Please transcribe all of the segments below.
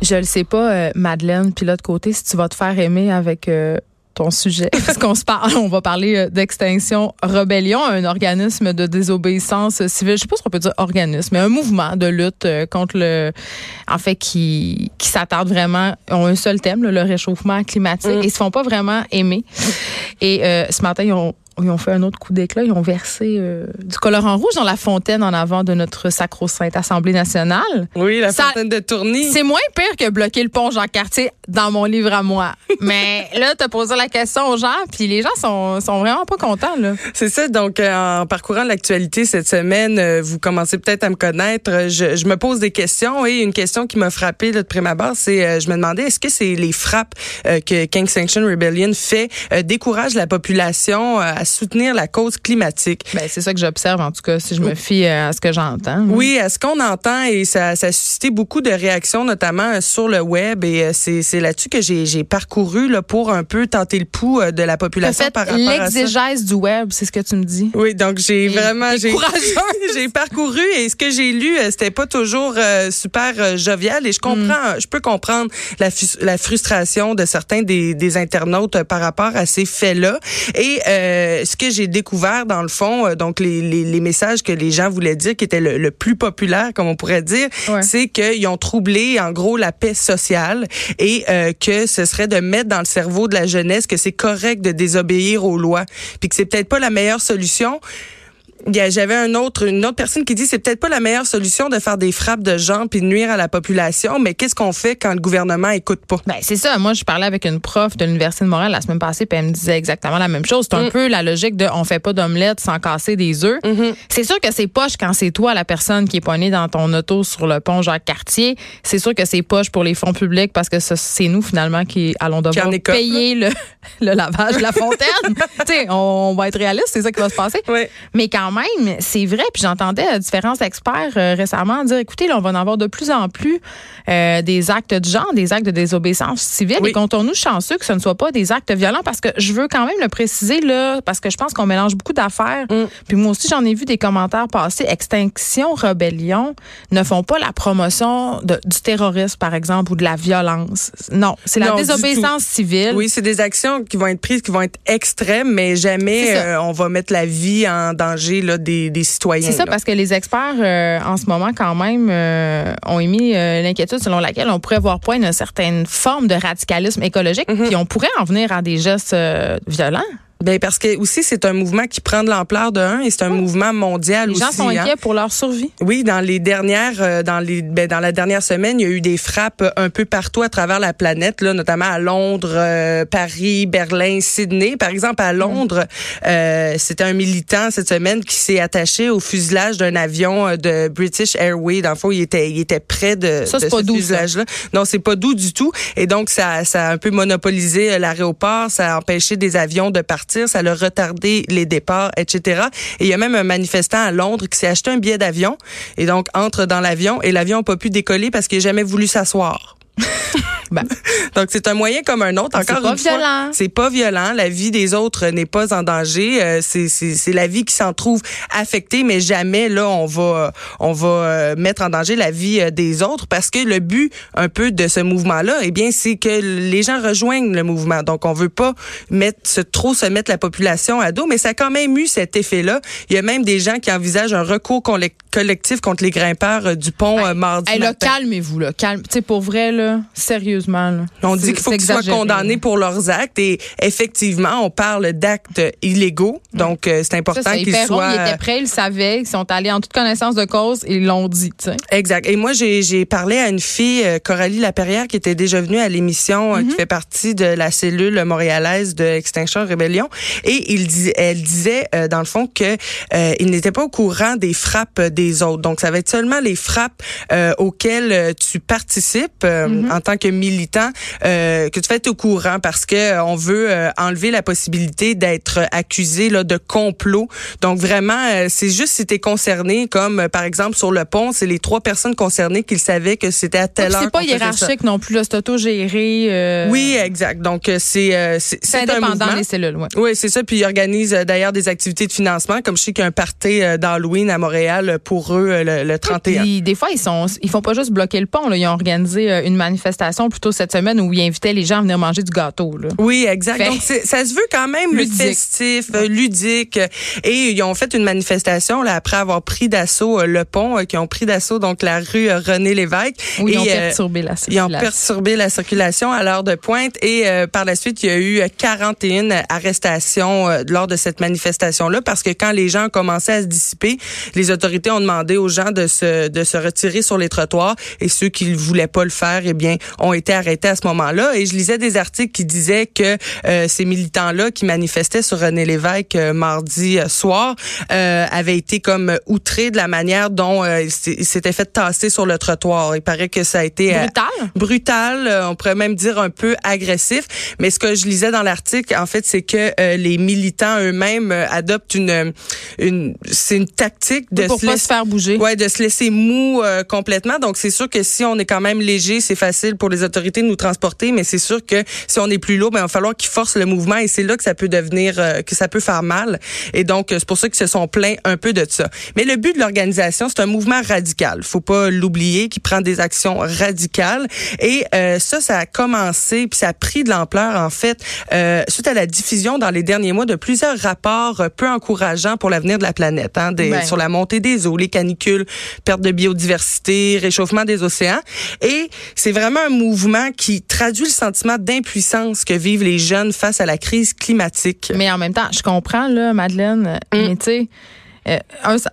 Je le sais pas, euh, Madeleine, puis l'autre côté, si tu vas te faire aimer avec euh, ton sujet, parce qu'on se parle, on va parler euh, d'Extinction Rebellion, un organisme de désobéissance civile. Je sais pas si on peut dire organisme, mais un mouvement de lutte contre le, en fait, qui qui s'attarde vraiment, ont un seul thème, le réchauffement climatique, et ils se font pas vraiment aimer. Et euh, ce matin, ils ont ils ont fait un autre coup d'éclat. Ils ont versé euh, du colorant rouge dans la fontaine en avant de notre sacro-sainte Assemblée nationale. Oui, la Ça- fontaine de Tourny. C'est moins pire que bloquer le pont Jean-Cartier dans mon livre à moi. Mais là, tu as posé la question aux gens, puis les gens sont, sont vraiment pas contents. Là. C'est ça. Donc, euh, en parcourant l'actualité cette semaine, euh, vous commencez peut-être à me connaître. Je, je me pose des questions et une question qui m'a frappée là, de prime abord, c'est euh, je me demandais est-ce que c'est les frappes que King Sanction Rebellion fait découragent la population euh, à soutenir la cause climatique. Ben, c'est ça que j'observe, en tout cas, si je me fie euh, à ce que j'entends. Oui, à ce qu'on entend et ça, ça a suscité beaucoup de réactions, notamment euh, sur le web. Et euh, c'est là-dessus que j'ai parcouru là, pour un peu tenter le pouls de la population fait par rapport à ça. l'exégèse du web, c'est ce que tu me dis. Oui, donc j'ai vraiment j'ai parcouru et ce que j'ai lu c'était pas toujours euh, super euh, jovial et je comprends je peux comprendre la frustration de certains des, des internautes par rapport à ces faits-là et euh, ce que j'ai découvert dans le fond euh, donc les, les, les messages que les gens voulaient dire qui étaient le, le plus populaire comme on pourrait dire Ouais. c'est qu'ils ont troublé en gros la paix sociale et euh, que ce serait de mettre dans le cerveau de la jeunesse que c'est correct de désobéir aux lois puis que c'est peut-être pas la meilleure solution J'avais un autre, une autre personne qui dit c'est peut-être pas la meilleure solution de faire des frappes de gens puis de nuire à la population, mais qu'est-ce qu'on fait quand le gouvernement écoute pas? Ben, c'est ça. Moi, je parlais avec une prof de l'Université de Montréal la semaine passée, puis elle me disait exactement la même chose. C'est un peu la logique de on fait pas d'omelette sans casser des œufs. C'est sûr que c'est poche quand c'est toi, la personne qui est poignée dans ton auto sur le pont Jacques-Cartier. C'est sûr que c'est poche pour les fonds publics parce que c'est nous, finalement, qui allons devoir payer le, le lavage de la fontaine. tu sais, on, on va être réaliste, c'est ça qui va se passer. Ouais. Mais quand même, c'est vrai. Puis j'entendais euh, différents experts euh, récemment dire, écoutez, là, on va en avoir de plus en plus euh, des actes de genre, des actes de désobéissance civile. Oui. Et comptons-nous chanceux que ce ne soit pas des actes violents parce que je veux quand même le préciser là, parce que je pense qu'on mélange beaucoup d'affaires. Mm. Puis moi aussi, j'en ai vu des commentaires passer. Extinction, rébellion ne font pas la promotion de- du terrorisme, par exemple, ou de la violence. Non, c'est la Non, désobéissance civile. Oui, c'est des actions qui vont être prises, qui vont être extrêmes, mais jamais euh, on va mettre la vie en danger là, des, des citoyens. C'est ça, là. parce que les experts, euh, en ce moment, quand même, euh, ont émis euh, l'inquiétude selon laquelle on pourrait voir point une certaine forme de radicalisme écologique, Mm-hmm. puis on pourrait en venir à des gestes violents. Ben, parce que aussi c'est un mouvement qui prend de l'ampleur de un et c'est un mouvement mondial Les aussi. gens sont hein. inquiets pour leur survie. Oui, dans les dernières, euh, dans les, ben, dans la dernière semaine, il y a eu des frappes un peu partout à travers la planète, là, notamment à Londres, euh, Paris, Berlin, Sydney. Par exemple, à Londres, euh, c'était un militant cette semaine qui s'est attaché au fuselage d'un avion euh, de British Airways. Dans le fond, il était, il était près de, Ça, c'est de pas ce doux, ça. fuselage-là. Non, c'est pas doux du tout. Et donc, ça, ça a un peu monopolisé euh, l'aéroport, ça a empêché des avions de partir, ça a retardé les départs, etc. Et il y a même un manifestant à Londres qui s'est acheté un billet d'avion et donc entre dans l'avion et l'avion n'a pas pu décoller parce qu'il n'a jamais voulu s'asseoir. Ben. Donc c'est un moyen comme un autre. C'est Encore pas une fois, violent. c'est pas violent. La vie des autres n'est pas en danger. Euh, c'est c'est c'est la vie qui s'en trouve affectée, mais jamais là on va on va euh, mettre en danger la vie euh, des autres parce que le but un peu de ce mouvement-là, eh bien c'est que les gens rejoignent le mouvement. Donc on veut pas mettre se, trop se mettre la population à dos, mais ça a quand même eu cet effet-là. Il y a même des gens qui envisagent un recours collec- collectif contre les grimpeurs euh, du pont euh, mardi Hey, là, matin. calmez-vous, là. Calme. Tu sais, pour vrai, là, sérieusement, là. On dit qu'il faut qu'ils soient condamnés pour leurs actes et effectivement, on parle d'actes illégaux. Donc, euh, c'est important qu'ils soient... ils étaient prêts, ils savaient, ils sont allés en toute connaissance de cause et ils l'ont dit, tu sais. Exact. Et moi, j'ai parlé à une fille, euh, Coralie Laperrière, qui était déjà venue à l'émission, euh, Mm-hmm. qui fait partie de la cellule montréalaise de Extinction Rebellion. Et il dis, elle disait, euh, dans le fond, que euh, il n'était pas au courant des frappes des autres. Donc, ça va être seulement les frappes euh, auxquelles tu participes Mm-hmm. en tant que euh, que tu être au courant parce que euh, on veut euh, enlever la possibilité d'être accusé là, de complot. Donc, vraiment, c'est juste si tu es concerné, comme par exemple sur le pont, c'est les trois personnes concernées qui savaient que c'était à telle heure. C'est pas hiérarchique non plus, c'est autogéré. euh, Oui, exact. Donc, c'est c'est un indépendant, mouvement. les cellules, ouais. Oui, c'est ça. Puis ils organisent d'ailleurs des activités de financement, comme je sais qu'il y a un party d'Halloween à Montréal pour eux le, le 31. Puis, des fois, ils sont, ils font pas juste bloquer le pont. Là. Ils ont organisé une manifestation plutôt cette semaine où ils invitaient les gens à venir manger du gâteau. Là. Oui, exact. Donc, ça se veut quand même ludique. festif, ludique. Et ils ont fait une manifestation là, après avoir pris d'assaut le pont, qui ont pris d'assaut donc la rue René Lévesque. Oui, ils ont perturbé la circulation. Ils ont perturbé la circulation à l'heure de pointe. Et par la suite, il y a eu 41 arrestations lors de cette manifestation-là parce que quand les gens ont commencé à se dissiper, les autorités ont demandé aux gens de se, de se retirer sur les trottoirs et ceux qui ne voulaient pas le faire, eh bien, ont été arrêtés à ce moment-là. Et je lisais des articles qui disaient que euh, ces militants-là qui manifestaient sur René Lévesque euh, mardi euh, soir avaient été comme outrés de la manière dont ils s'étaient fait tasser sur le trottoir. Il paraît que ça a été brutal? brutal, on pourrait même dire un peu agressif. Mais ce que je lisais dans l'article, en fait, c'est que les militants eux-mêmes adoptent une, une c'est une tactique de pour se, pas se faire bouger. Ouais, de se laisser mou complètement. Donc c'est sûr que si on est quand même léger, c'est facile pour les autorités de nous transporter, mais c'est sûr que si on est plus lourd, ben, il va falloir qu'ils forcent le mouvement et c'est là que ça peut devenir, euh, que ça peut faire mal. Et donc, c'est pour ça qu'ils se sont plaints un peu de ça. Mais le but de l'organisation, c'est un mouvement radical. Faut pas l'oublier, qui prend des actions radicales. Et euh, ça, ça a commencé, puis ça a pris de l'ampleur, en fait, euh, suite à la diffusion dans les derniers mois de plusieurs rapports peu encourageants pour l'avenir de la planète, hein, des, ben. sur la montée des eaux, les canicules, perte de biodiversité, réchauffement des océans. Et c'est vraiment un mouvement qui traduit le sentiment d'impuissance que vivent les jeunes face à la crise climatique. Mais en même temps, je comprends, là, Madeleine, mm. mais tu sais, euh,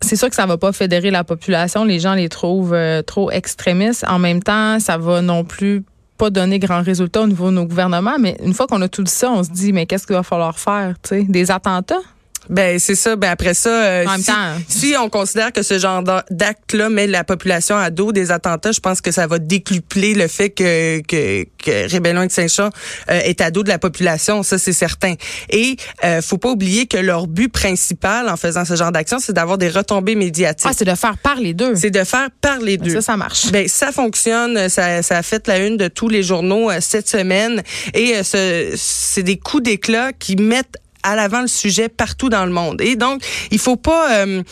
c'est sûr que ça va pas fédérer la population. Les gens les trouvent euh, trop extrémistes. En même temps, ça va non plus pas donner grand résultat au niveau de nos gouvernements. Mais une fois qu'on a tout dit ça, on se dit, mais qu'est-ce qu'il va falloir faire? sais? Des attentats? Ben c'est ça. Ben après ça, euh, si, si, on considère que ce genre d'acte-là met la population à dos des attentats, je pense que ça va décupler le fait que que, que Rébellion Extinction euh, est à dos de la population. Ça c'est certain. Et euh, faut pas oublier que leur but principal en faisant ce genre d'action, c'est d'avoir des retombées médiatiques. Ah, c'est de faire parler d'eux. C'est de faire parler d'eux. Ça, ça marche. Ben ça fonctionne. Ça, ça a fait la une de tous les journaux euh, cette semaine. Et ce, c'est des coups d'éclat qui mettent à l'avant le sujet partout dans le monde. Et donc, il faut pas... Euh,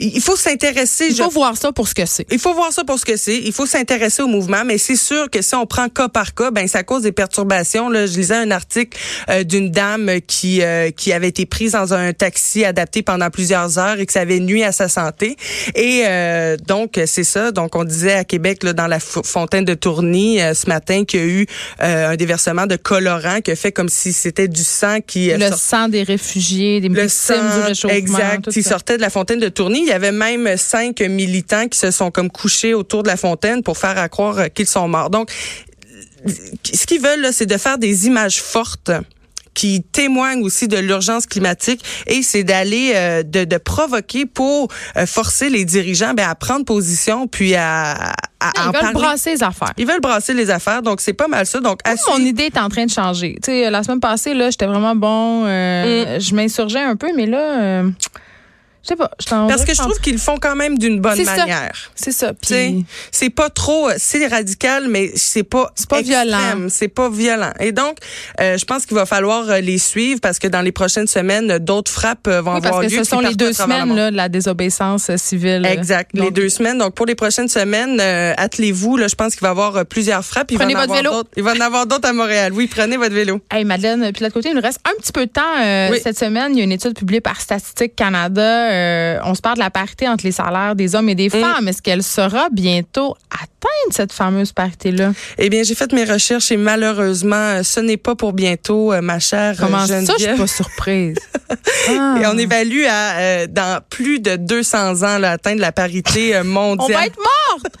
il faut s'intéresser. Il faut voir ça pour ce que c'est. Il faut voir ça pour ce que c'est. Il faut s'intéresser au mouvement, mais c'est sûr que si on prend cas par cas, ben ça cause des perturbations. Là, je lisais un article euh, d'une dame qui euh, qui avait été prise dans un taxi adapté pendant plusieurs heures et que ça avait nuit à sa santé. Et euh, donc c'est ça. Donc on disait à Québec là, dans la fontaine de Tourny ce matin qu'il y a eu un déversement de colorant qui a fait comme si c'était du sang qui le sang des réfugiés, des le sang, du réchauffement. Exact. Qui sortait de la fontaine de Tourny. Il y avait même cinq militants qui se sont comme couchés autour de la fontaine pour faire à croire qu'ils sont morts. Donc, ce qu'ils veulent, c'est de faire des images fortes qui témoignent aussi de l'urgence climatique et c'est d'aller euh, de, de, provoquer pour euh, forcer les dirigeants ben, à prendre position puis à, à Ils veulent brasser les affaires. Ils veulent brasser les affaires, donc c'est pas mal ça. Donc mon idée est en train de changer. Tu sais, la semaine passée là, j'étais vraiment bon, euh, mm. je m'insurgeais un peu, mais là. Je sais pas. Je Parce que je trouve qu'ils le font quand même d'une bonne manière. C'est ça. Puis c'est pas trop, c'est radical, mais c'est pas c'est pas violent. C'est pas violent. Et donc, euh, je pense qu'il va falloir euh, les suivre parce que dans les prochaines semaines, d'autres frappes euh, vont avoir lieu. Parce que ce sont les deux semaines là, de la désobéissance civile. Exact. les deux semaines. Donc pour les prochaines semaines, attelez-vous. Là, je pense qu'il va y avoir plusieurs frappes. Il prenez va votre vélo. Il va en avoir d'autres à Montréal. Oui, prenez votre vélo. Hey Madeleine, puis de l'autre côté, il nous reste un petit peu de temps cette semaine. Il y a une étude publiée par Statistique Canada euh, on se parle de la parité entre les salaires des hommes et des mm. femmes. Est-ce qu'elle sera bientôt atteinte, cette fameuse parité-là? Eh bien, j'ai fait mes recherches et malheureusement, ce n'est pas pour bientôt, euh, ma chère Comment ça, je suis pas surprise. Et on évalue à, euh, dans plus de 200 ans, l'atteinte la parité mondiale. on va être morte!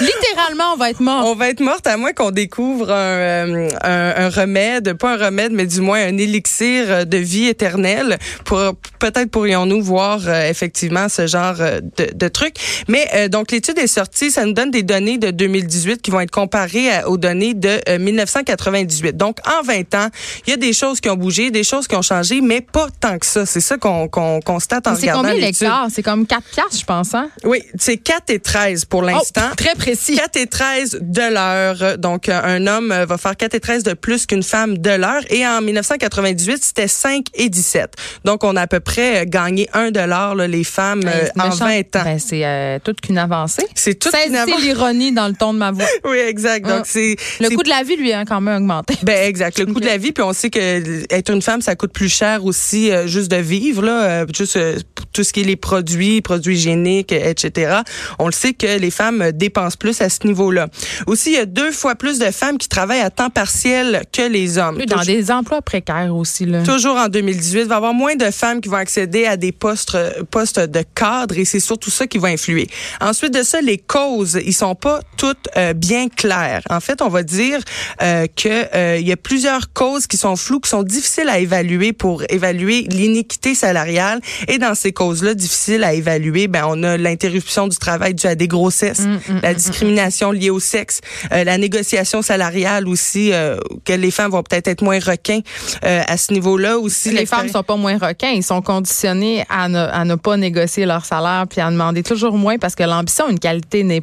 Littéralement, on va être mort. On va être morte à moins qu'on découvre un, un, remède, pas un remède, mais du moins un élixir de vie éternelle. Pour peut-être pourrions-nous voir euh, effectivement ce genre euh, de, de truc. Mais euh, donc l'étude est sortie, ça nous donne des données de 2018 qui vont être comparées aux données de 1998. Donc en 20 ans, il y a des choses qui ont bougé, des choses qui ont changé, mais pas tant que ça. C'est ça qu'on constate en regardant l'étude. C'est combien l'écart C'est comme 4 piastres, je pense. Hein? Oui, c'est 4 et 13 pour l'instant. Oh, très J'apprécie. 4 et 13 de l'heure. Donc, un homme va faire 4 et 13 de plus qu'une femme de l'heure. Et en 1998, c'était 5 et 17. Donc, on a à peu près gagné 1 dollar, les femmes, Ben, en méchant. 20 ans. Ben, c'est euh, toute qu'une avancée. c'est tout C'est une c'est avant- l'ironie dans le ton de ma voix. Oui, exact. Donc, Ah. c'est Le c'est coût de la vie, lui, a quand même augmenté. Ben exact, le coût de la vie, puis on sait que être une femme, ça coûte plus cher aussi euh, juste de vivre là, euh, juste euh, tout ce qui est les produits, produits hygiéniques, etc. On le sait que les femmes dépensent plus à ce niveau-là. Aussi, il y a deux fois plus de femmes qui travaillent à temps partiel que les hommes. Dans Toujours- des emplois précaires aussi. Là. Toujours en 2018, il va y avoir moins de femmes qui vont accéder à des postes euh, postes de cadre et c'est surtout ça qui va influer. Ensuite de ça, les causes, ils sont pas toutes euh, bien claires. En fait, on va dire euh, que euh, il y a plusieurs causes qui sont floues, qui sont difficiles à évaluer pour évaluer l'iniquité salariale. Et dans ces causes-là, difficiles à évaluer, ben on a l'interruption du travail due à des grossesses, la discrimination liée au sexe, euh, la négociation salariale aussi, euh, que les femmes vont peut-être être moins requins euh, à ce niveau-là aussi. les femmes sont pas moins requins, ils sont conditionnés à ne, à ne pas négocier leur salaire puis à demander toujours moins parce que l'ambition, une qualité n'est,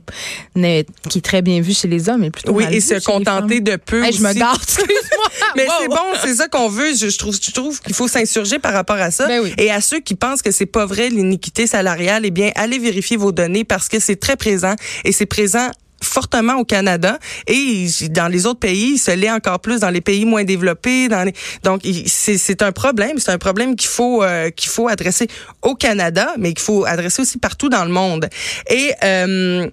n'est- qui est très bien vue chez les hommes, est plutôt Oui, mal et vue se chez contenter de peu Hey, je me aussi. garde, excuse-moi. Mais Wow. c'est bon, c'est ça qu'on veut. Je, je trouve, je trouve qu'il faut s'insurger par rapport à ça. Ben oui. Et à ceux qui pensent que c'est pas vrai l'iniquité salariale, eh bien, allez vérifier vos données parce que c'est très présent et c'est présent fortement au Canada et dans les autres pays, il se l'est encore plus dans les pays moins développés. Donc, c'est un problème. C'est un problème qu'il faut euh, qu'il faut adresser au Canada, mais qu'il faut adresser aussi partout dans le monde. Et euh,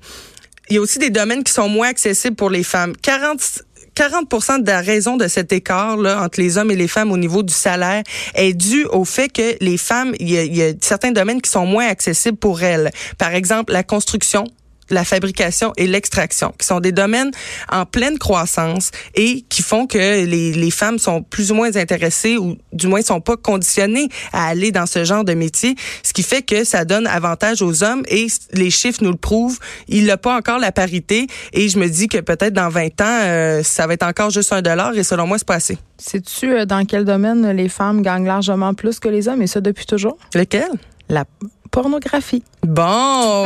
il y a aussi des domaines qui sont moins accessibles pour les femmes. 40 40% de la raison de cet écart là entre les hommes et les femmes au niveau du salaire est due au fait que les femmes, il y a certains domaines qui sont moins accessibles pour elles. Par exemple, la construction, la fabrication et l'extraction, qui sont des domaines en pleine croissance et qui font que les, les femmes sont plus ou moins intéressées ou du moins sont pas conditionnées à aller dans ce genre de métier, ce qui fait que ça donne avantage aux hommes et les chiffres nous le prouvent. Il n'a pas encore la parité et je me dis que peut-être dans 20 ans, euh, ça va être encore juste un dollar et selon moi, c'est pas assez. Sais-tu euh, dans quel domaine les femmes gagnent largement plus que les hommes et ça depuis toujours? Lequel? La pornographie. Bon.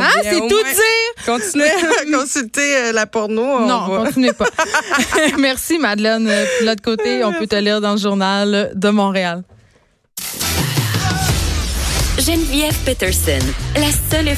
Ah, bien, c'est tout moins, dire! Continuez à consulter euh, la porno. on Non, va- continuez pas. Merci, Madeleine. Euh, Puis de l'autre côté, on peut te lire dans le journal de Montréal. Geneviève Peterson, la seule